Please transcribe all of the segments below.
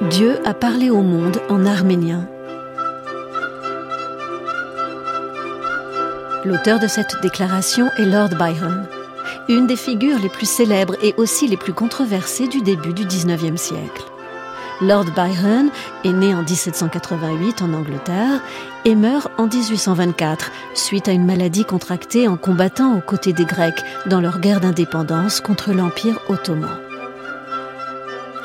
Dieu a parlé au monde en arménien. L'auteur de cette déclaration est Lord Byron, une des figures les plus célèbres et aussi les plus controversées du début du XIXe siècle. Lord Byron est né en 1788 en Angleterre et meurt en 1824 suite à une maladie contractée en combattant aux côtés des Grecs dans leur guerre d'indépendance contre l'Empire ottoman.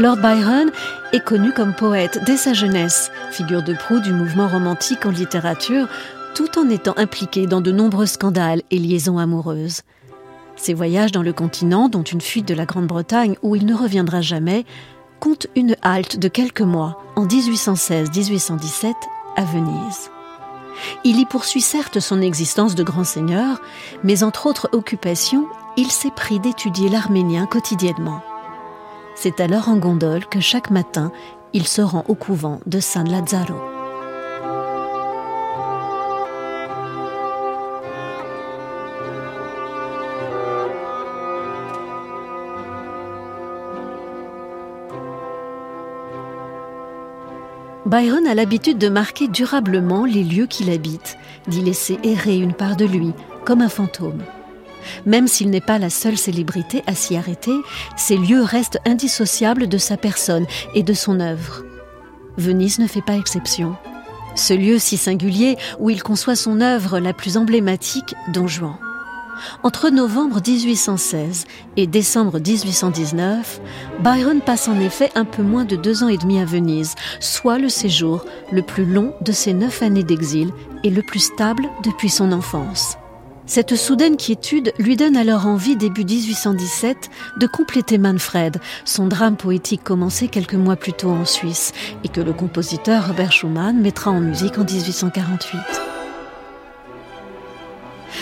Lord Byron est connu comme poète dès sa jeunesse, figure de proue du mouvement romantique en littérature, tout en étant impliqué dans de nombreux scandales et liaisons amoureuses. Ses voyages dans le continent, dont une fuite de la Grande-Bretagne où il ne reviendra jamais, comptent une halte de quelques mois en 1816-1817 à Venise. Il y poursuit certes son existence de grand seigneur, mais entre autres occupations, il s'est pris d'étudier l'arménien quotidiennement. C'est alors en gondole que chaque matin, il se rend au couvent de San Lazzaro. Byron a l'habitude de marquer durablement les lieux qu'il habite, d'y laisser errer une part de lui, comme un fantôme. Même s'il n'est pas la seule célébrité à s'y arrêter, ces lieux restent indissociables de sa personne et de son œuvre. Venise ne fait pas exception. Ce lieu si singulier où il conçoit son œuvre la plus emblématique, Don Juan. Entre novembre 1816 et décembre 1819, Byron passe en effet un peu moins de deux ans et demi à Venise, soit le séjour le plus long de ses neuf années d'exil et le plus stable depuis son enfance. Cette soudaine quiétude lui donne alors envie, début 1817, de compléter Manfred, son drame poétique commencé quelques mois plus tôt en Suisse, et que le compositeur Robert Schumann mettra en musique en 1848.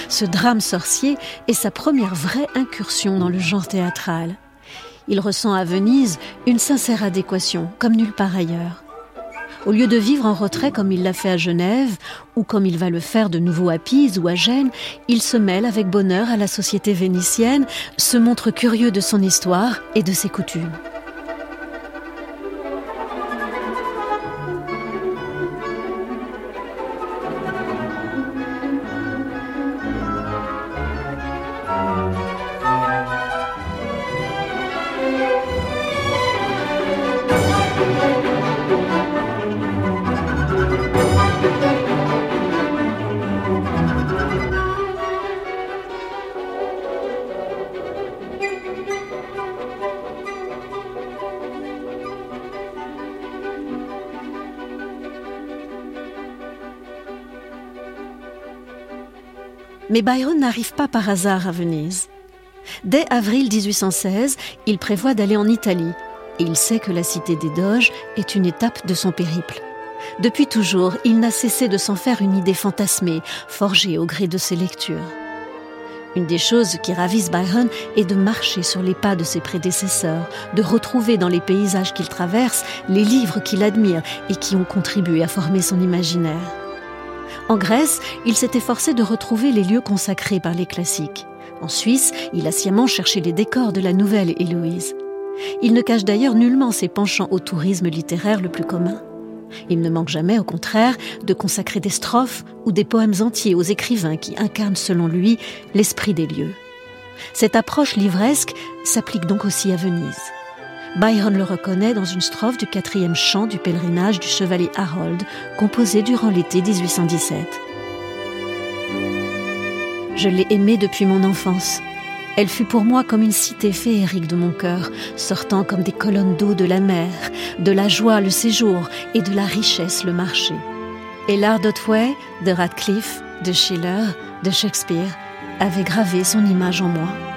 Ce drame sorcier est sa première vraie incursion dans le genre théâtral. Il ressent à Venise une sincère adéquation, comme nulle part ailleurs. Au lieu de vivre en retrait comme il l'a fait à Genève, ou comme il va le faire de nouveau à Pise ou à Gênes, il se mêle avec bonheur à la société vénitienne, se montre curieux de son histoire et de ses coutumes. Mais Byron n'arrive pas par hasard à Venise. Dès avril 1816, il prévoit d'aller en Italie et il sait que la cité des Doges est une étape de son périple. Depuis toujours, il n'a cessé de s'en faire une idée fantasmée, forgée au gré de ses lectures. Une des choses qui ravissent Byron est de marcher sur les pas de ses prédécesseurs, de retrouver dans les paysages qu'il traverse les livres qu'il admire et qui ont contribué à former son imaginaire. En Grèce, il s'est efforcé de retrouver les lieux consacrés par les classiques. En Suisse, il a sciemment cherché les décors de la nouvelle Héloïse. Il ne cache d'ailleurs nullement ses penchants au tourisme littéraire le plus commun. Il ne manque jamais, au contraire, de consacrer des strophes ou des poèmes entiers aux écrivains qui incarnent, selon lui, l'esprit des lieux. Cette approche livresque s'applique donc aussi à Venise. Byron le reconnaît dans une strophe du quatrième chant du pèlerinage du chevalier Harold, composé durant l'été 1817. Je l'ai aimée depuis mon enfance. Elle fut pour moi comme une cité féerique de mon cœur, sortant comme des colonnes d'eau de la mer, de la joie le séjour et de la richesse le marché. Et l'art d'Otway, de Radcliffe, de Schiller, de Shakespeare avait gravé son image en moi.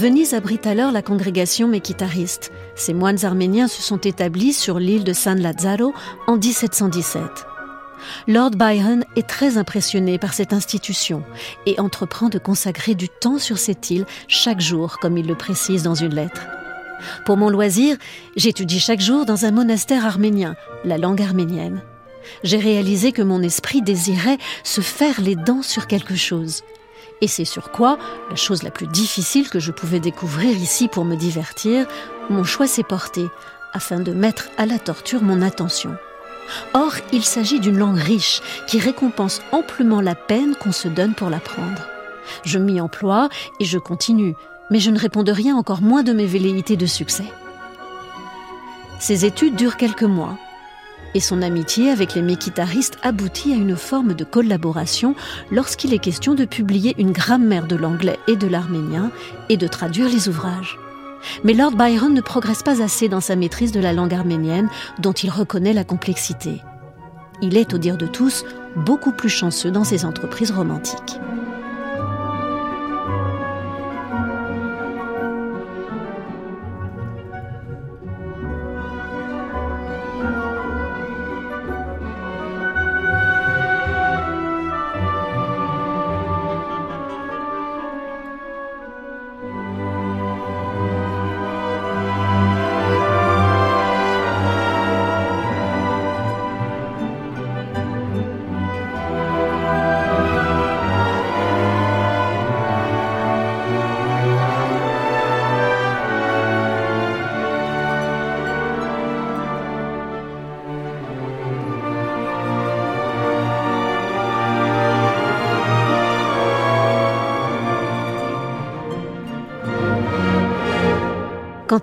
Venise abrite alors la congrégation méquitariste. Ces moines arméniens se sont établis sur l'île de San Lazzaro en 1717. Lord Byron est très impressionné par cette institution et entreprend de consacrer du temps sur cette île chaque jour, comme il le précise dans une lettre. Pour mon loisir, j'étudie chaque jour dans un monastère arménien, la langue arménienne. J'ai réalisé que mon esprit désirait se faire les dents sur quelque chose. Et c'est sur quoi, la chose la plus difficile que je pouvais découvrir ici pour me divertir, mon choix s'est porté, afin de mettre à la torture mon attention. Or, il s'agit d'une langue riche qui récompense amplement la peine qu'on se donne pour l'apprendre. Je m'y emploie et je continue, mais je ne réponds de rien encore moins de mes velléités de succès. Ces études durent quelques mois, et son amitié avec les mékitaristes aboutit à une forme de collaboration lorsqu'il est question de publier une grammaire de l'anglais et de l'arménien et de traduire les ouvrages. Mais Lord Byron ne progresse pas assez dans sa maîtrise de la langue arménienne dont il reconnaît la complexité. Il est, au dire de tous, beaucoup plus chanceux dans ses entreprises romantiques.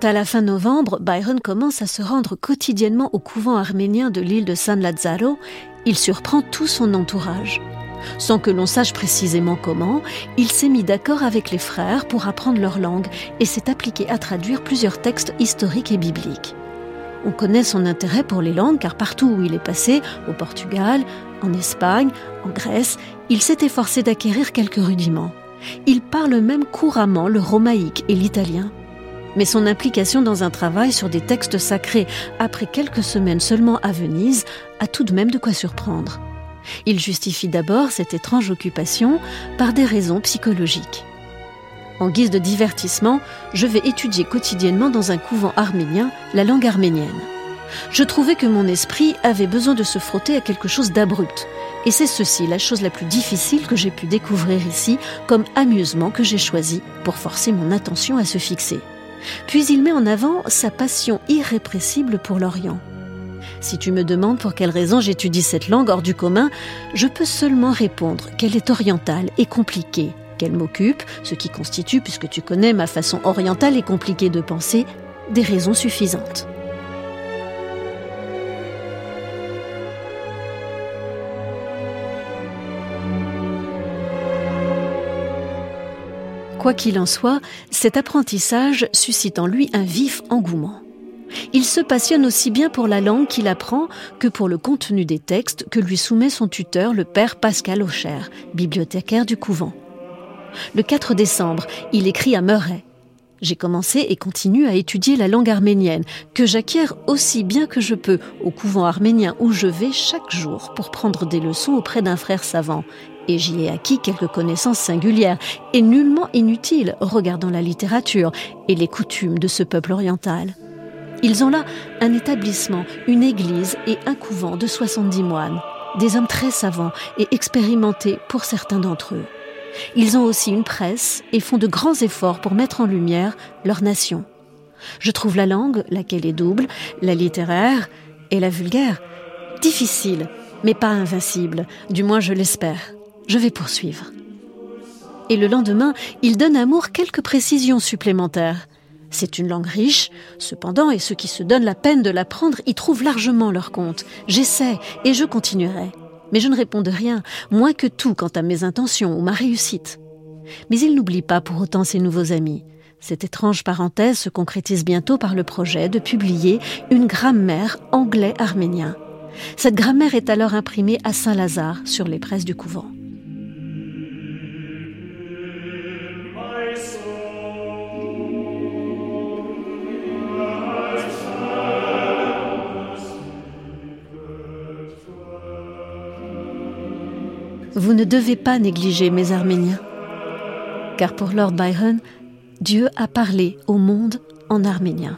Quand à la fin novembre, Byron commence à se rendre quotidiennement au couvent arménien de l'île de San Lazzaro, il surprend tout son entourage. Sans que l'on sache précisément comment, il s'est mis d'accord avec les frères pour apprendre leur langue et s'est appliqué à traduire plusieurs textes historiques et bibliques. On connaît son intérêt pour les langues car partout où il est passé, au Portugal, en Espagne, en Grèce, il s'est efforcé d'acquérir quelques rudiments. Il parle même couramment le romaïque et l'italien mais son implication dans un travail sur des textes sacrés après quelques semaines seulement à Venise a tout de même de quoi surprendre. Il justifie d'abord cette étrange occupation par des raisons psychologiques. En guise de divertissement, je vais étudier quotidiennement dans un couvent arménien la langue arménienne. Je trouvais que mon esprit avait besoin de se frotter à quelque chose d'abrupt, et c'est ceci la chose la plus difficile que j'ai pu découvrir ici comme amusement que j'ai choisi pour forcer mon attention à se fixer. Puis il met en avant sa passion irrépressible pour l'Orient. Si tu me demandes pour quelle raison j'étudie cette langue hors du commun, je peux seulement répondre qu'elle est orientale et compliquée, qu'elle m'occupe, ce qui constitue, puisque tu connais ma façon orientale et compliquée de penser, des raisons suffisantes. Quoi qu'il en soit, cet apprentissage suscite en lui un vif engouement. Il se passionne aussi bien pour la langue qu'il apprend que pour le contenu des textes que lui soumet son tuteur, le père Pascal Aucher, bibliothécaire du couvent. Le 4 décembre, il écrit à Murray. J'ai commencé et continue à étudier la langue arménienne, que j'acquiers aussi bien que je peux au couvent arménien où je vais chaque jour pour prendre des leçons auprès d'un frère savant, et j'y ai acquis quelques connaissances singulières et nullement inutiles regardant la littérature et les coutumes de ce peuple oriental. Ils ont là un établissement, une église et un couvent de 70 moines, des hommes très savants et expérimentés pour certains d'entre eux. Ils ont aussi une presse et font de grands efforts pour mettre en lumière leur nation. Je trouve la langue, laquelle est double, la littéraire et la vulgaire, difficile, mais pas invincible, du moins je l'espère. Je vais poursuivre. Et le lendemain, il donne à Moore quelques précisions supplémentaires. C'est une langue riche, cependant, et ceux qui se donnent la peine de l'apprendre y trouvent largement leur compte. J'essaie, et je continuerai. Mais je ne réponds de rien, moins que tout quant à mes intentions ou ma réussite. Mais il n'oublie pas pour autant ses nouveaux amis. Cette étrange parenthèse se concrétise bientôt par le projet de publier une grammaire anglais-arménien. Cette grammaire est alors imprimée à Saint-Lazare sur les presses du couvent. Vous ne devez pas négliger mes Arméniens. Car pour Lord Byron, Dieu a parlé au monde en arménien.